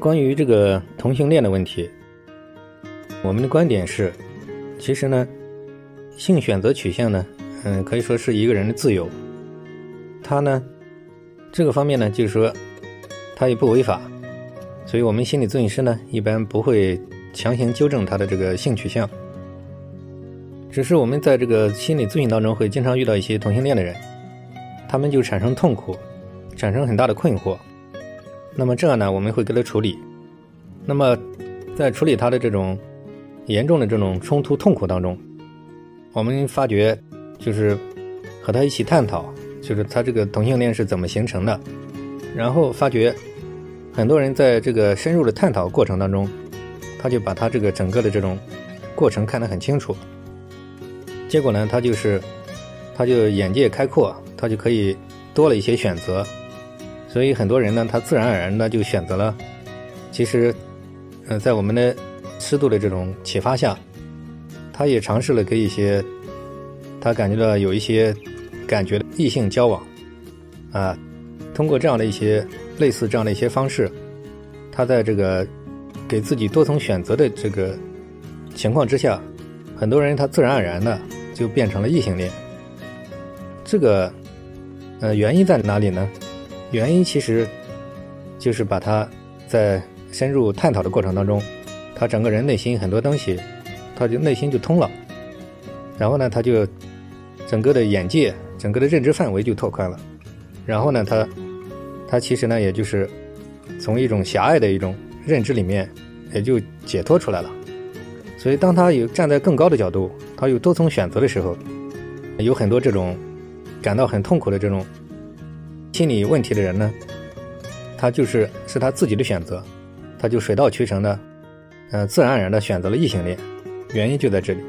关于这个同性恋的问题，我们的观点是，其实呢，性选择取向呢，嗯，可以说是一个人的自由。他呢，这个方面呢，就是说，他也不违法，所以我们心理咨询师呢，一般不会强行纠正他的这个性取向。只是我们在这个心理咨询当中，会经常遇到一些同性恋的人，他们就产生痛苦，产生很大的困惑。那么这样呢，我们会给他处理。那么，在处理他的这种严重的这种冲突痛苦当中，我们发觉就是和他一起探讨，就是他这个同性恋是怎么形成的。然后发觉很多人在这个深入的探讨过程当中，他就把他这个整个的这种过程看得很清楚。结果呢，他就是他就眼界开阔，他就可以多了一些选择。所以很多人呢，他自然而然的就选择了。其实，呃，在我们的适度的这种启发下，他也尝试了跟一些他感觉到有一些感觉的异性交往，啊，通过这样的一些类似这样的一些方式，他在这个给自己多重选择的这个情况之下，很多人他自然而然的就变成了异性恋。这个，呃，原因在哪里呢？原因其实就是把他在深入探讨的过程当中，他整个人内心很多东西，他就内心就通了，然后呢，他就整个的眼界、整个的认知范围就拓宽了，然后呢，他他其实呢，也就是从一种狭隘的一种认知里面，也就解脱出来了。所以，当他有站在更高的角度，他有多重选择的时候，有很多这种感到很痛苦的这种。心理问题的人呢，他就是是他自己的选择，他就水到渠成的，呃，自然而然的选择了异性恋，原因就在这里。